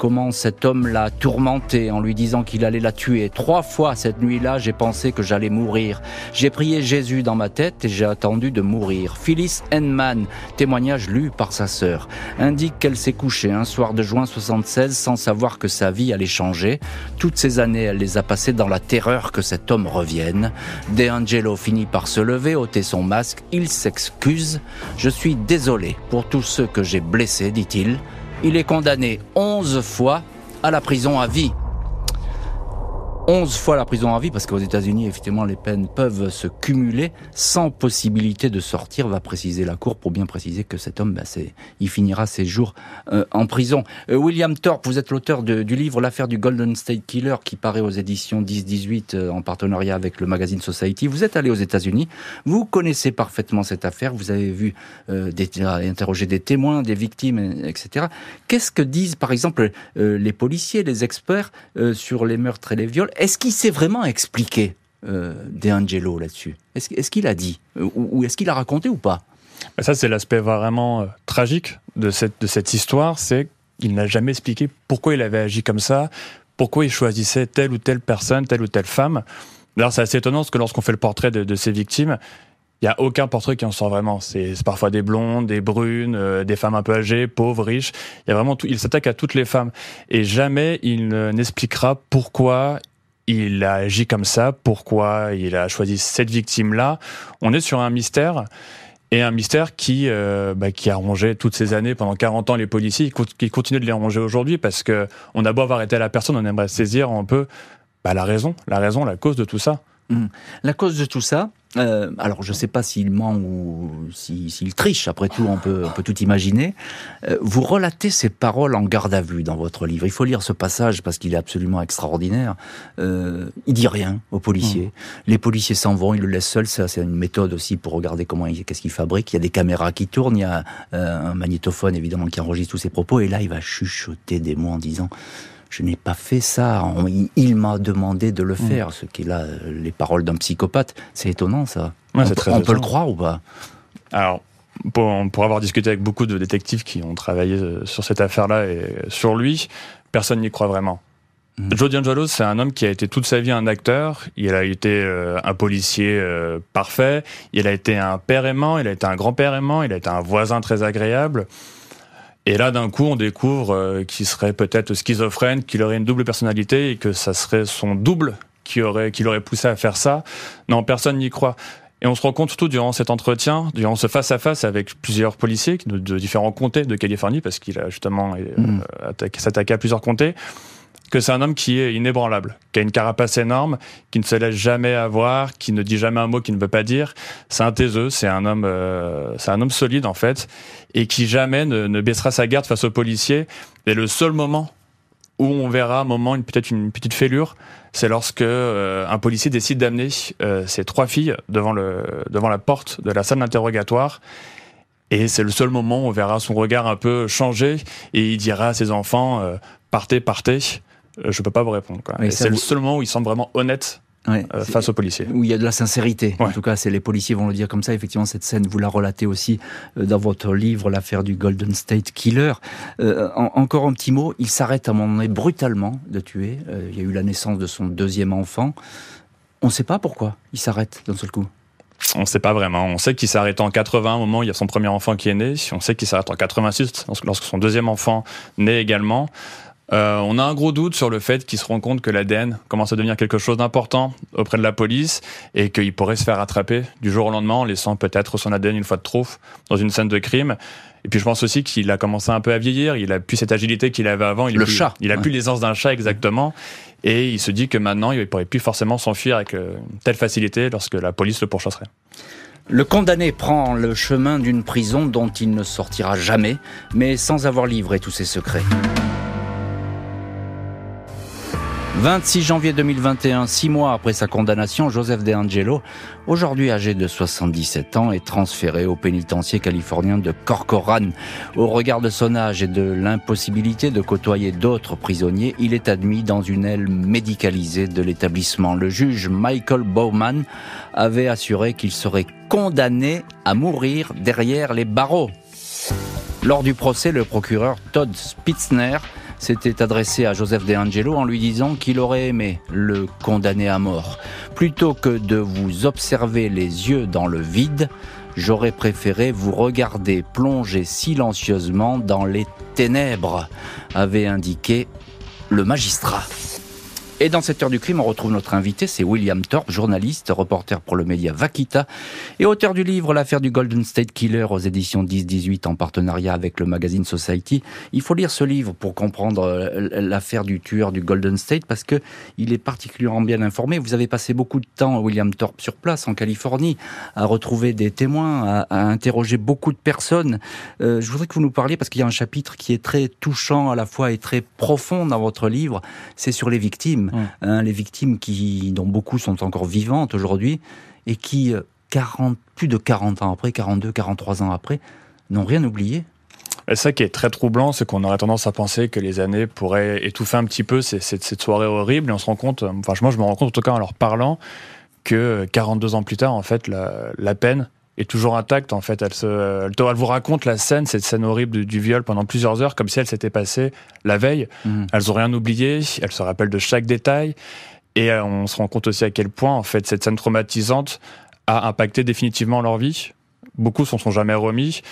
Speaker 3: comment cet homme l'a tourmenté en lui disant qu'il allait la tuer. Trois fois cette nuit-là, j'ai pensé que j'allais mourir. J'ai prié Jésus dans ma tête et j'ai attendu de mourir. Phyllis Henman, témoignage lu par sa sœur, indique qu'elle s'est couchée un soir de juin 76 sans savoir que sa vie allait changer. Toutes ces années, elle les a passées dans la terreur que cet homme revienne. De Angelo finit par se lever, ôter son masque. Il s'excuse. Je suis désolé pour tous ceux que j'ai blessés, dit-il. Il est condamné 11 fois à la prison à vie. 11 fois la prison à vie, parce qu'aux États-Unis, effectivement, les peines peuvent se cumuler sans possibilité de sortir, va préciser la Cour pour bien préciser que cet homme, ben, il finira ses jours euh, en prison. Euh, William Thorpe, vous êtes l'auteur du livre L'affaire du Golden State Killer, qui paraît aux éditions 10-18 euh, en partenariat avec le magazine Society. Vous êtes allé aux États-Unis, vous connaissez parfaitement cette affaire, vous avez vu des, interroger des témoins, des victimes, etc. Qu'est-ce que disent, par exemple, les policiers, les experts sur les meurtres et les viols? Est-ce qu'il s'est vraiment expliqué, euh, De Angelo, là-dessus? Est-ce qu'il a dit? Euh, Ou, est-ce qu'il a raconté ou pas?
Speaker 4: Ça, c'est l'aspect vraiment euh, tragique de cette, de cette histoire, c'est qu'il n'a jamais expliqué pourquoi il avait agi comme ça, pourquoi il choisissait telle ou telle personne, telle ou telle femme. D'ailleurs, c'est assez étonnant parce que lorsqu'on fait le portrait de, de ces victimes, il n'y a aucun portrait qui en sort vraiment. C'est parfois des blondes, des brunes, euh, des femmes un peu âgées, pauvres, riches. Il y a vraiment tout. Il s'attaque à toutes les femmes et jamais il n'expliquera pourquoi il a agi comme ça, pourquoi il a choisi cette victime-là? On est sur un mystère. Et un mystère qui, euh, bah, qui a rongé toutes ces années, pendant 40 ans, les policiers, qui continue de les ronger aujourd'hui, parce que on a beau avoir été à la personne, on aimerait saisir un peu bah, la raison, la raison, la cause de tout ça.
Speaker 3: Mmh. La cause de tout ça, euh, alors je ne sais pas s'il ment ou s'il triche, après tout on peut, on peut tout imaginer. Euh, vous relatez ces paroles en garde à vue dans votre livre. Il faut lire ce passage parce qu'il est absolument extraordinaire. Euh, il dit rien aux policiers. Mmh. Les policiers s'en vont, ils le laissent seul. Ça c'est une méthode aussi pour regarder comment qu'est-ce qu'il fabrique. Il y a des caméras qui tournent, il y a euh, un magnétophone évidemment qui enregistre tous ses propos et là il va chuchoter des mots en disant je n'ai pas fait ça. il, m'a demandé de le mm. faire, ce qui est là, les paroles d'un psychopathe. C'est étonnant, ça. on, peut, le croire ou pas
Speaker 4: Alors, pour, avoir discuté avec beaucoup de détectives qui ont travaillé euh, sur cette affaire-là et sur lui, personne n'y croit vraiment. Mm. Joe D'Angelo, c'est un homme qui a été toute sa vie un acteur. Il a été euh, un policier euh, parfait. Il a été un père aimant. Il a été un grand-père aimant. Il a été un voisin très agréable. Et là, d'un coup, on découvre euh, qu'il serait peut-être schizophrène, qu'il aurait une double personnalité et que ça serait son double qui aurait, qui l'aurait poussé à faire ça. Non, personne n'y croit. Et on se rend compte surtout durant cet entretien, durant ce face-à-face avec plusieurs policiers de, différents comtés de Californie, parce qu'il a justement euh, mm. s'attaqué à plusieurs comtés, que c'est un homme qui est inébranlable, qui a une carapace énorme, qui ne se laisse jamais avoir, qui ne dit jamais un mot qu'il ne veut pas dire. C'est un taiseux, c'est un homme, euh, c'est un homme solide en fait, et qui jamais ne, baissera sa garde face aux policiers. Et le seul moment où on verra un moment, une, peut-être une petite fêlure, c'est lorsque euh, un policier décide d'amener euh, ses trois filles devant le devant la porte de la salle d'interrogatoire. Et c'est le seul moment où on verra son regard un peu changer et il dira à ses enfants partez, partez. Euh, je peux pas vous répondre. C'est le seul moment où il semble vraiment honnête face aux policiers.
Speaker 3: Où il y a de la sincérité. En tout cas, c'est les policiers vont le dire comme ça. Effectivement, cette scène, vous la relatez aussi dans votre livre, l'affaire du Golden State Killer. encore un petit mot, il s'arrête à un moment donné brutalement de tuer. il y a eu la naissance de son deuxième enfant. On ne sait pas pourquoi il s'arrête d'un seul coup.
Speaker 4: On ne sait pas vraiment. On sait qu'il s'arrête en 80 au moment où il y a son premier enfant qui est né. On sait qu'il s'arrête en 86 lorsque son deuxième enfant naît également. Euh, on a un gros doute sur le fait qu'il se rend compte que l'ADN commence à devenir quelque chose d'important auprès de la police et qu'il pourrait se faire attraper du jour au lendemain en laissant peut-être son ADN une fois de trop dans une scène de crime. Et puis je pense aussi qu'il a commencé un peu à vieillir, il a plus cette agilité qu'il avait avant. Il
Speaker 3: le
Speaker 4: plus,
Speaker 3: chat.
Speaker 4: Il a plus l'aisance d'un chat exactement. Et il se dit que maintenant, il ne pourrait plus forcément s'enfuir avec euh, une telle facilité lorsque la police le pourchasserait.
Speaker 3: Le condamné prend le chemin d'une prison dont il ne sortira jamais, mais sans avoir livré tous ses secrets. 26 janvier 2021, six mois après sa condamnation, Joseph De Angelo, aujourd'hui âgé de 77 ans, est transféré au pénitencier californien de Corcoran. Au regard de son âge et de l'impossibilité de côtoyer d'autres prisonniers, il est admis dans une aile médicalisée de l'établissement. Le juge Michael Bowman avait assuré qu'il serait condamné à mourir derrière les barreaux. Lors du procès, le procureur Todd Spitzner s'était adressé à Joseph De Angelo en lui disant qu'il aurait aimé le condamner à mort. Plutôt que de vous observer les yeux dans le vide, j'aurais préféré vous regarder plonger silencieusement dans les ténèbres, avait indiqué le magistrat. Et dans cette heure du crime, on retrouve notre invité, c'est William Thorpe, journaliste, reporter pour le média Vakita et auteur du livre L'affaire du Golden State Killer aux éditions 10-18 en partenariat avec le magazine Society. Il faut lire ce livre pour comprendre euh, l'affaire du tueur du Golden State parce que il est particulièrement bien informé. Vous avez passé beaucoup de temps, William Thorpe, sur place en Californie, à retrouver des témoins, à, interroger beaucoup de personnes. Euh, je voudrais que vous nous parliez parce qu'il y a un chapitre qui est très touchant à la fois et très profond dans votre livre. C'est sur les victimes. Hein, les victimes qui, dont beaucoup sont encore vivantes aujourd'hui et qui, 40, euh, plus de 40 ans après, 42, 43 ans après, n'ont rien oublié.
Speaker 4: Et ça qui est très troublant, c'est qu'on aurait tendance à penser que les années pourraient étouffer un petit peu cette, cette soirée horrible. Et on se rend compte, enfin moi je me rends compte en tout cas en leur parlant, que 42 ans plus tard, en fait, la peine est toujours intacte. En fait, elle, se, elle, vous raconte la scène, cette scène horrible du, viol pendant plusieurs heures, comme si elle s'était passée la veille. Mhm. Elles n'ont rien oublié. Elles se rappellent de chaque détail. Et euh, on se rend compte aussi à quel point, en fait, cette scène traumatisante a impacté définitivement leur vie. Beaucoup s'en sont jamais remis.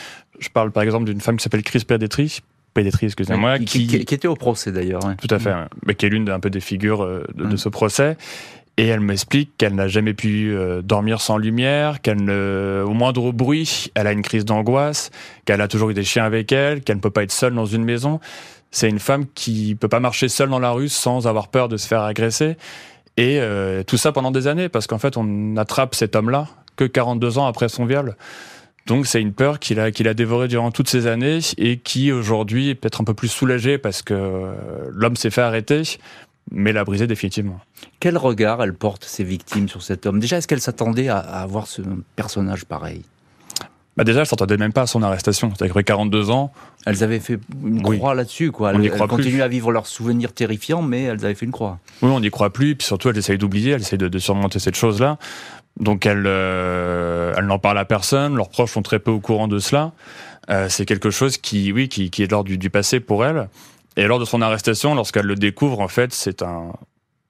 Speaker 4: Je parle par exemple d'une femme qui s'appelle Chris Pedetri, Pédétri, excusez-moi,
Speaker 3: qui, qui, était au procès d'ailleurs.
Speaker 4: Tout à fait, mhm. mais qui est l'une un peu des figures euh, de, de, mhm. ce procès et elle m'explique qu'elle n'a jamais pu euh, dormir sans lumière, qu'elle ne, au moindre bruit, elle a une crise d'angoisse, qu'elle a toujours eu des chiens avec elle, qu'elle ne peut pas être seule dans une maison. C'est une femme qui peut pas marcher seule dans la rue sans avoir peur de se faire agresser. Et euh, tout ça pendant des années, parce qu'en fait, on attrape cet homme-là que 42 ans après son viol. Donc c'est une peur qu'il a, qu'il a dévorée durant toutes ces années et qui aujourd'hui est peut-être un peu plus soulagée parce que euh, l'homme s'est fait arrêter, mais l'a brisé définitivement.
Speaker 3: Quel regard elles portent, ces victimes, sur cet homme? Déjà, est-ce qu'elles s'attendaient à, avoir ce personnage pareil?
Speaker 4: Bah déjà, elles s'attendaient même pas à son arrestation. C'est-à-dire 42 ans.
Speaker 3: Elles avaient fait une croix là-dessus, quoi. Elles, on continuent à vivre leurs souvenirs terrifiants, mais elles avaient fait une croix.
Speaker 4: Oui, on n'y croit plus. Puis surtout, elles essayent d'oublier, elles essayent de, surmonter cette chose-là. Donc, elles, euh, elles n'en parlent à personne. Leurs proches sont très peu au courant de cela. Euh, c'est quelque chose qui, oui, qui, qui est lors du, du passé pour elles. Et lors de son arrestation, lorsqu'elle le découvre, en fait, c'est un,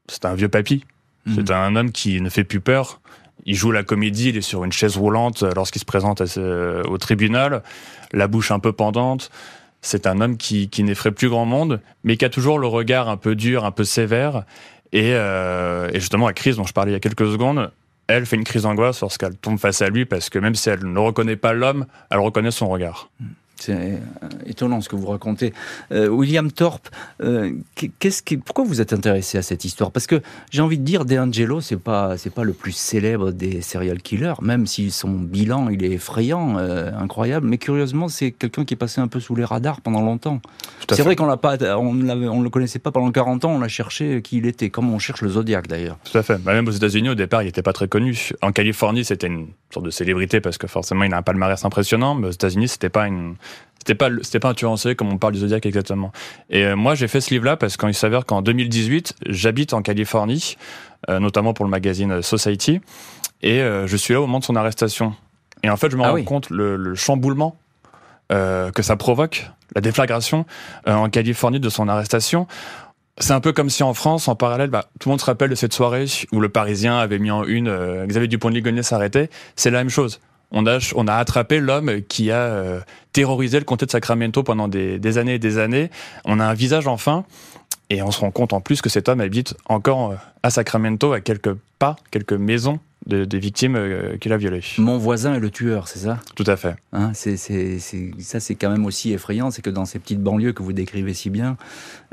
Speaker 4: c'est un vieux papy. Mhm. C'est un homme qui ne fait plus peur. Il joue la comédie, il est sur une chaise roulante lorsqu'il se présente au tribunal, la bouche un peu pendante. C'est un homme qui, qui n'effraie plus grand monde, mais qui a toujours le regard un peu dur, un peu sévère. Et, euh, et justement, la crise dont je parlais il y a quelques secondes, elle fait une crise d'angoisse lorsqu'elle tombe face à lui, parce que même si elle ne reconnaît pas l'homme, elle reconnaît son regard. Mhm.
Speaker 3: C'est euh, étonnant ce que vous racontez. Euh, William Thorpe, euh, qu'est-ce qui, pourquoi vous êtes intéressé à cette histoire? Parce que j'ai envie de dire, De Angelo, c'est pas, c'est pas le plus célèbre des serial killers, même si son bilan il est effrayant, incroyable. Mais curieusement, c'est quelqu'un qui est passé un peu sous les radars pendant longtemps. C'est vrai qu'on l'a pas, on, on le connaissait pas pendant 40 ans. On a cherché qui il était, comme on cherche le Zodiac d'ailleurs.
Speaker 4: Tout à fait. Bah, même aux États-Unis, au départ, il n'était pas très connu. En Californie, c'était une sorte de célébrité parce que forcément, il a un palmarès impressionnant. Mais aux États-Unis, c'était pas une c'était pas c'était pas un tueur en série comme on parle du Zodiac exactement. Et euh, moi j'ai fait ce livre-là parce qu'il s'avère qu'en 2018 j'habite en Californie, euh, notamment pour le magazine Society, et euh, je suis là au moment de son arrestation. Et en fait je me ah rends compte le, le chamboulement que ça provoque, la déflagration en Californie de son arrestation. C'est un peu comme si en France, en parallèle, bah, tout le monde se rappelle de cette soirée où le Parisien avait mis en une Xavier Dupont de Ligonnès s'arrêtait. C'est la même chose on a, on a attrapé l'homme qui a euh, terrorisé le comté de Sacramento pendant des, des, années et des années. On a un visage enfin, et on se rend compte en plus que cet homme habite encore euh, à Sacramento, à quelques pas, quelques maisons de, des victimes euh, qu'il a violées.
Speaker 3: Mon voisin est le tueur, c'est ça?
Speaker 4: Tout à fait.
Speaker 3: Hein, c'est, c'est, ça, c'est quand même aussi effrayant, c'est que dans ces petites banlieues que vous décrivez si bien,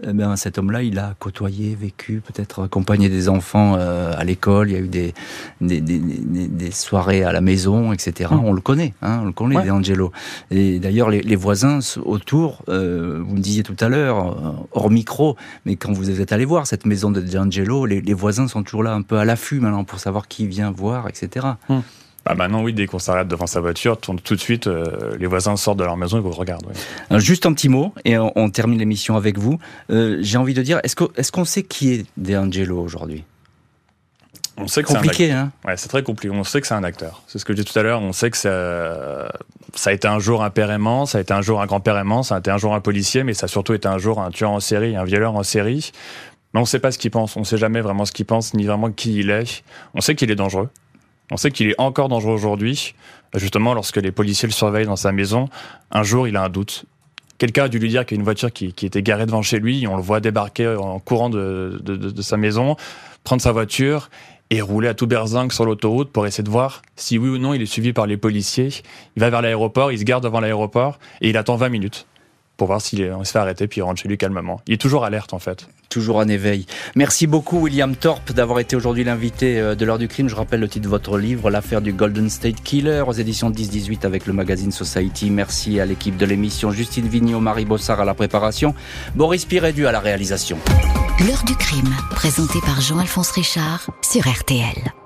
Speaker 3: eh ben, cet homme-là, il a côtoyé, vécu, peut-être accompagné des enfants euh, à l'école, il y a eu des, des, des, des, soirées à la maison, etc. Mmh. On le connaît, hein, on le connaît, ouais. Angelo. Et d'ailleurs, les, les, voisins autour, euh, vous me disiez tout à l'heure, hors micro, mais quand vous êtes allé voir cette maison de D'Angelo, les, les voisins sont toujours là un peu à l'affût maintenant pour savoir qui vient voir, etc.
Speaker 4: Hum. Bah maintenant, oui, dès qu'on s'arrête devant sa voiture, tout de suite, euh, les voisins sortent de leur maison et vous regardent.
Speaker 3: Euh, juste un petit mot, et on, termine l'émission avec vous. Euh, j'ai envie de dire, est-ce qu'on est sait qui est De aujourd'hui?
Speaker 4: On sait que
Speaker 3: c'est compliqué, hein
Speaker 4: Ouais, c'est très compliqué. On sait que c'est un acteur. C'est ce que je disais tout à l'heure. On sait que ça, ça a été un jour un père aimant, ça a été un jour un grand-père aimant, ça a été un jour un policier, mais ça a surtout été un jour un tueur en série, un violeur en série. Mais on ne sait pas ce qu'il pense. On ne sait jamais vraiment ce qu'il pense, ni vraiment qui il est. On sait qu'il est dangereux. On sait qu'il est encore dangereux aujourd'hui. Justement, lorsque les policiers le surveillent dans sa maison, un jour, il a un doute. Quelqu'un a dû lui dire qu'il y a une voiture qui, était garée devant chez lui. On le voit débarquer en courant de, sa maison, prendre sa voiture et rouler à tout berzingue sur l'autoroute pour essayer de voir si oui ou non il est suivi par les policiers. Il va vers l'aéroport, il se garde devant l'aéroport et il attend 20 minutes pour voir s'il se fait arrêter puis il rentre chez lui calmement. Il est toujours alerte en fait.
Speaker 3: Toujours en éveil. Merci beaucoup William Thorpe d'avoir été aujourd'hui l'invité euh, de l'heure du crime. Je rappelle le titre de votre livre, L'affaire du Golden State Killer aux éditions 10-18 avec le magazine Society. Merci à l'équipe de l'émission, Justine Vignot, Marie Bossard à la préparation, Boris Pirédu à la réalisation.
Speaker 1: L'heure du crime, présenté par Jean-Alphonse Richard sur RTL.